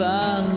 far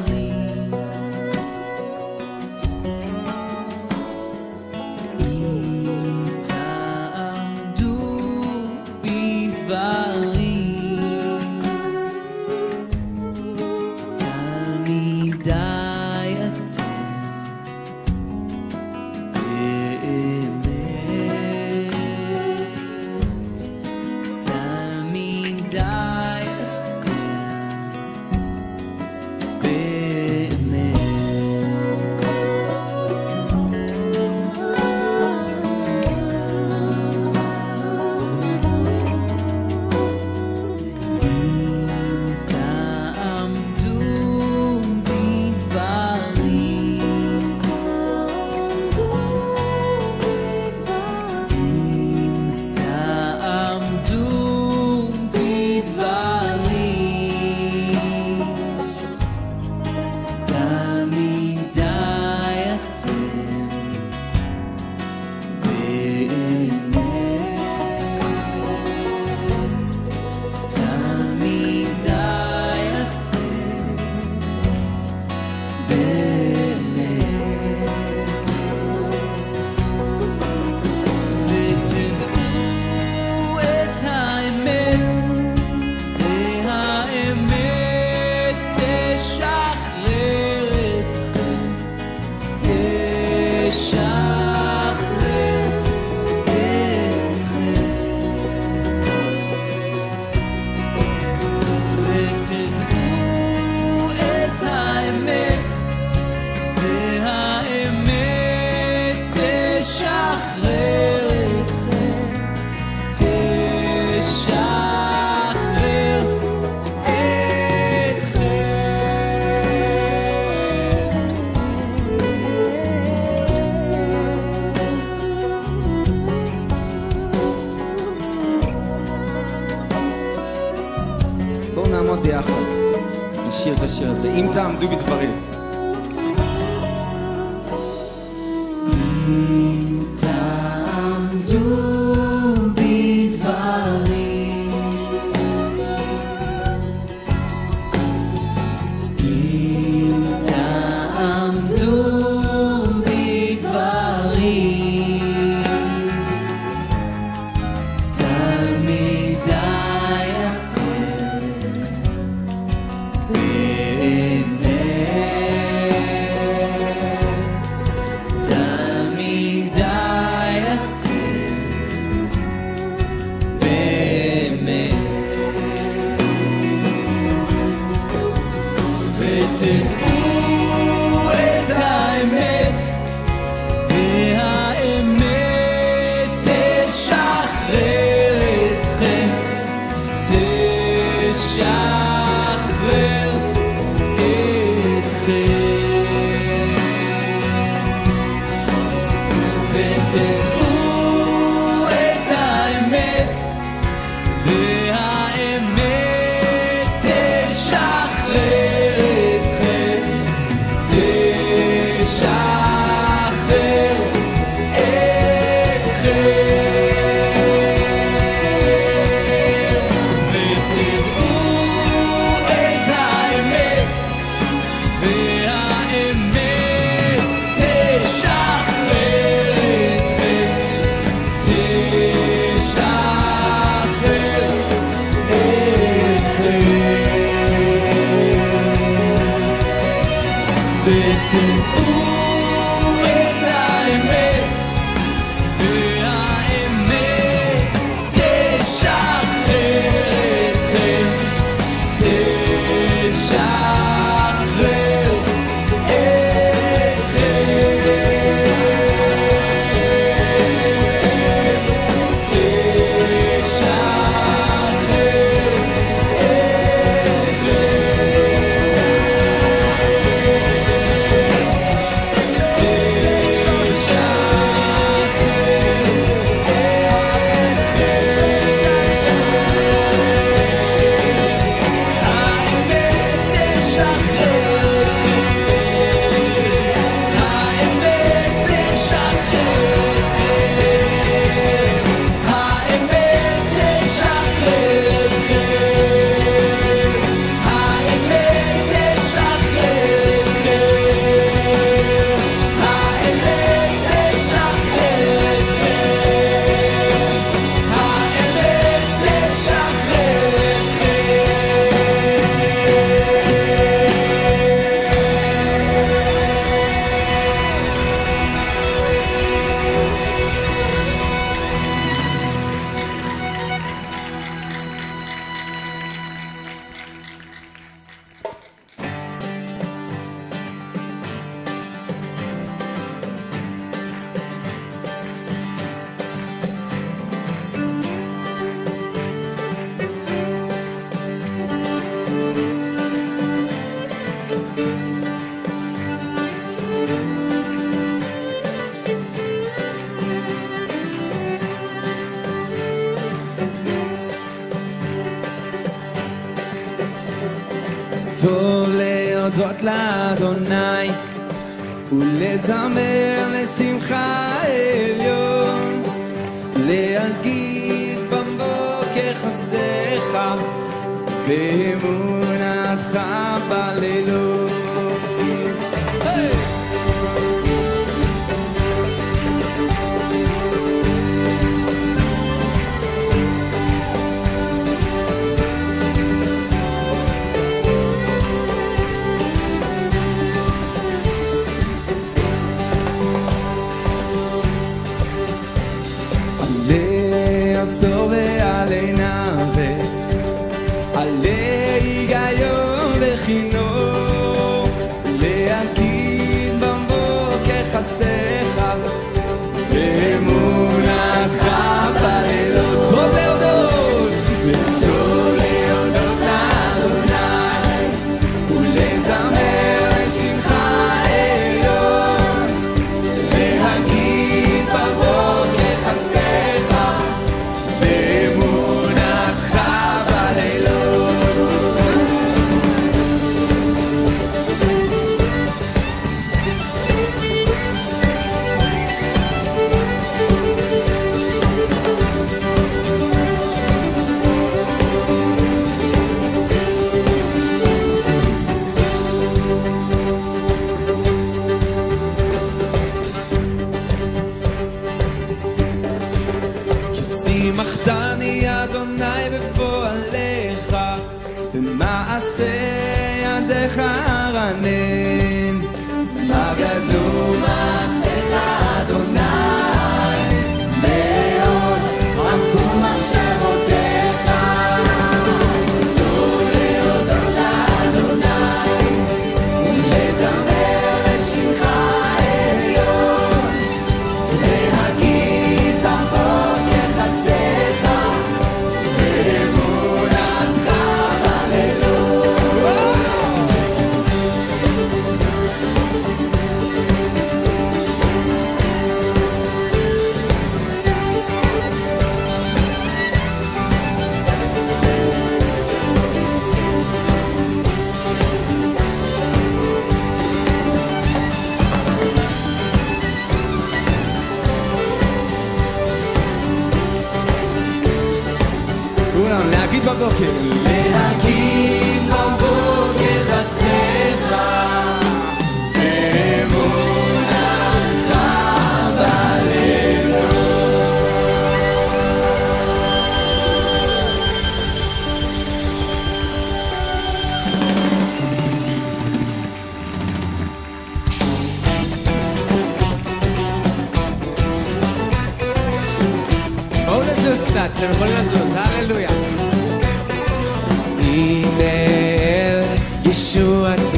להודות לאדוני ולזמר לשמחה עליון להגיד בבוקר חסדך ואמונתך בלילות. wish I.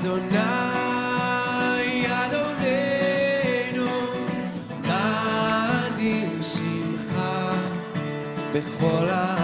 אדוני, אדוננו, מה אדיר שמך בכל הארץ,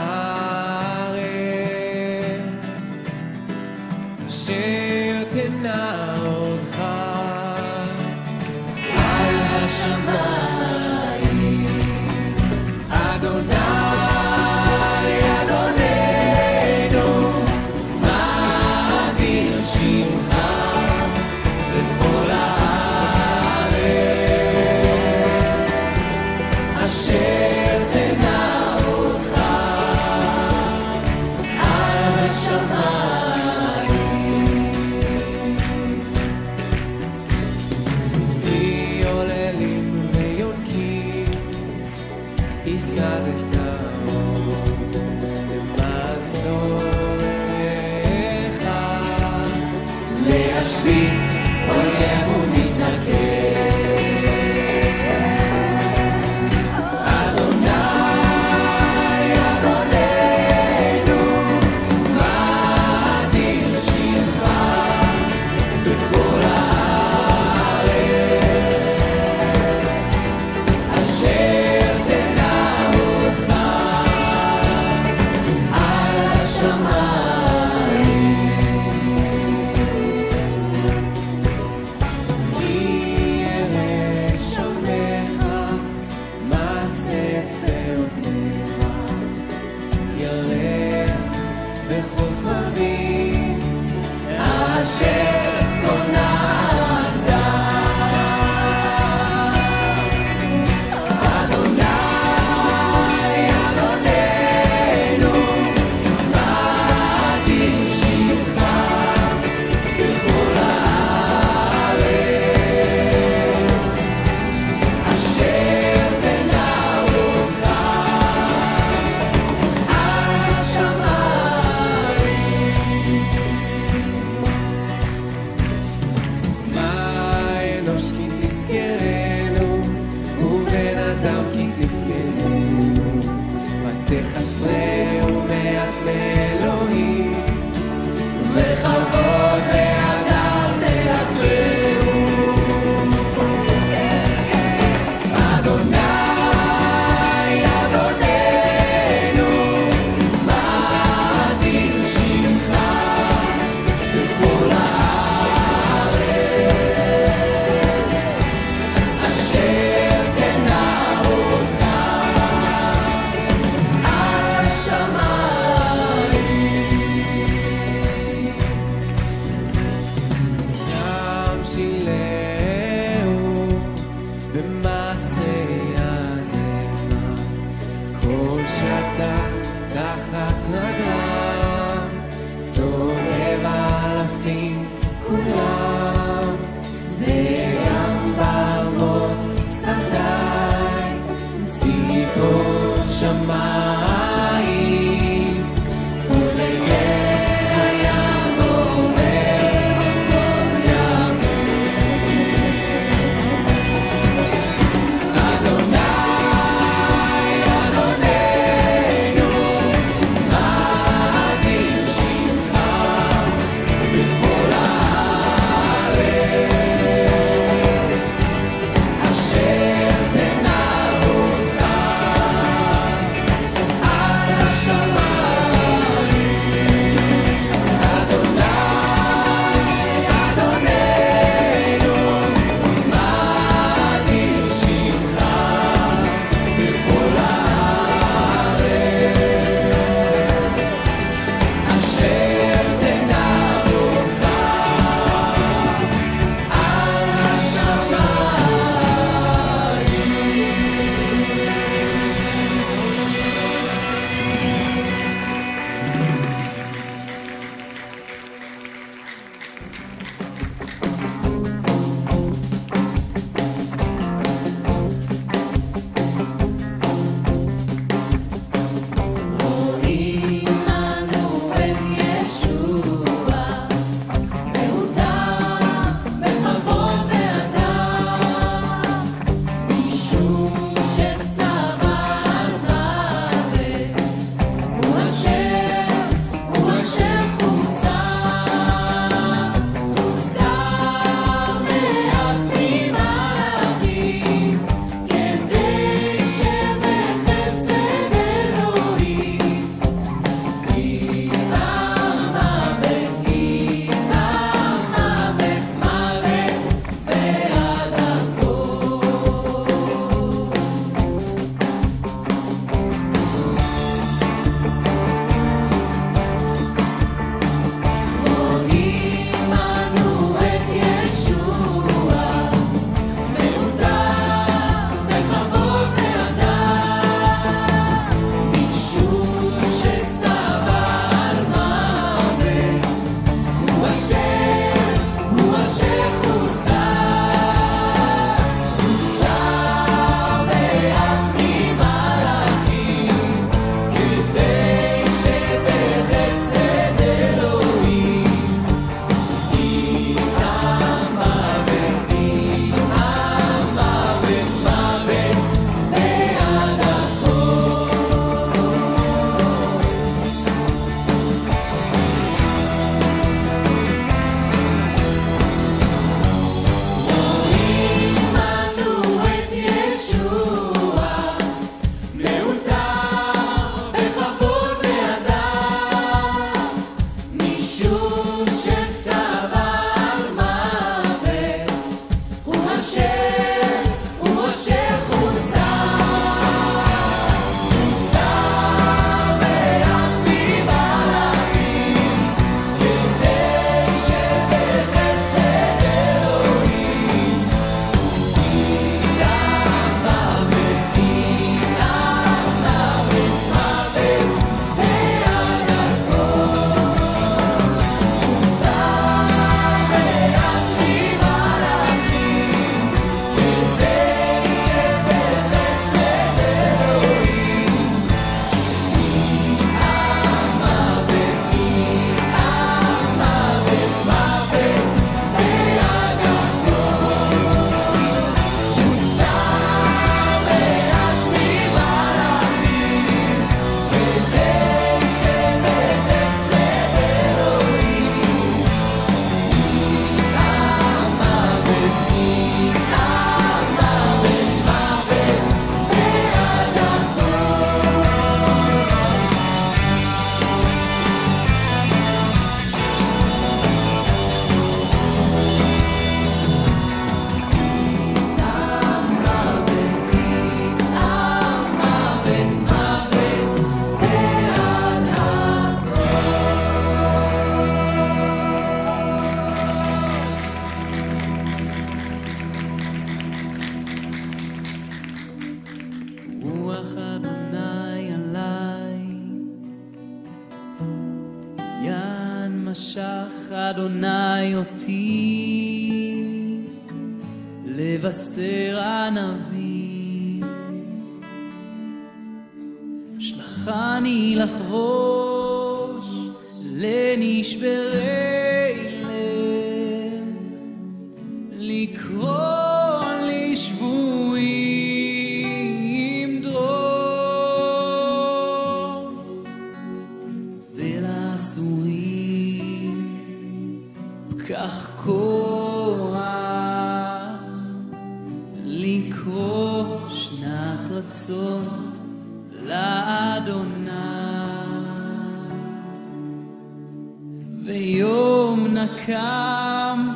ויום נקם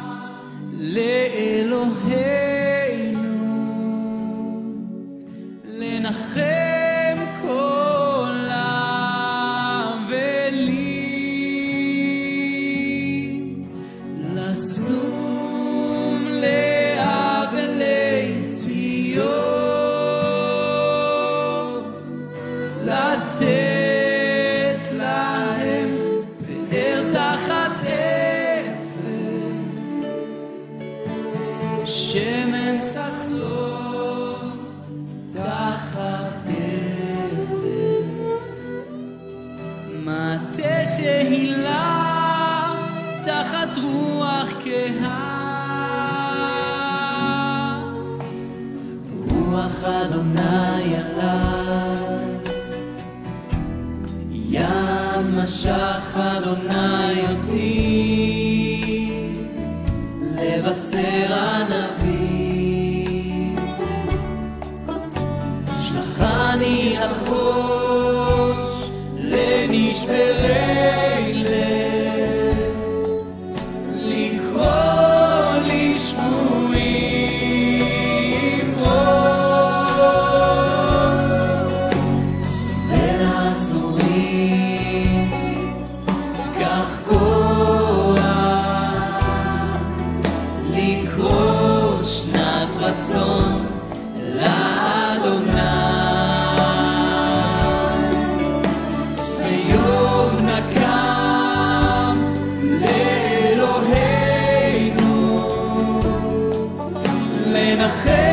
לאלוהינו לנחם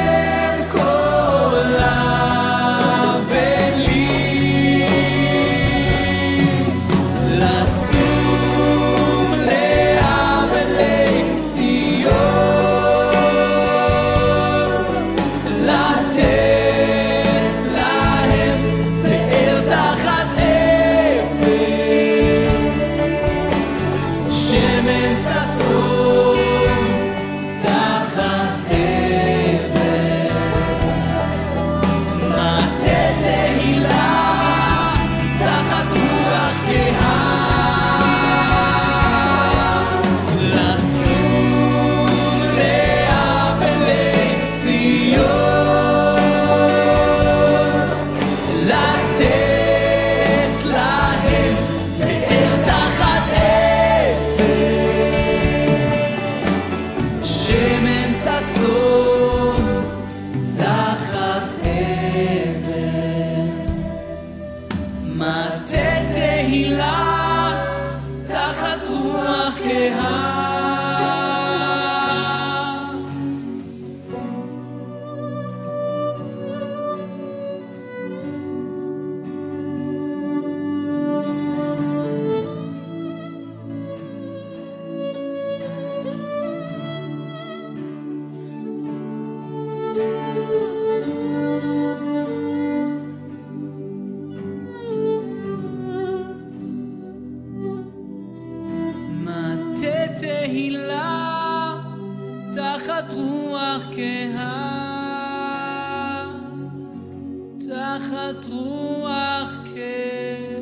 רוח כהה.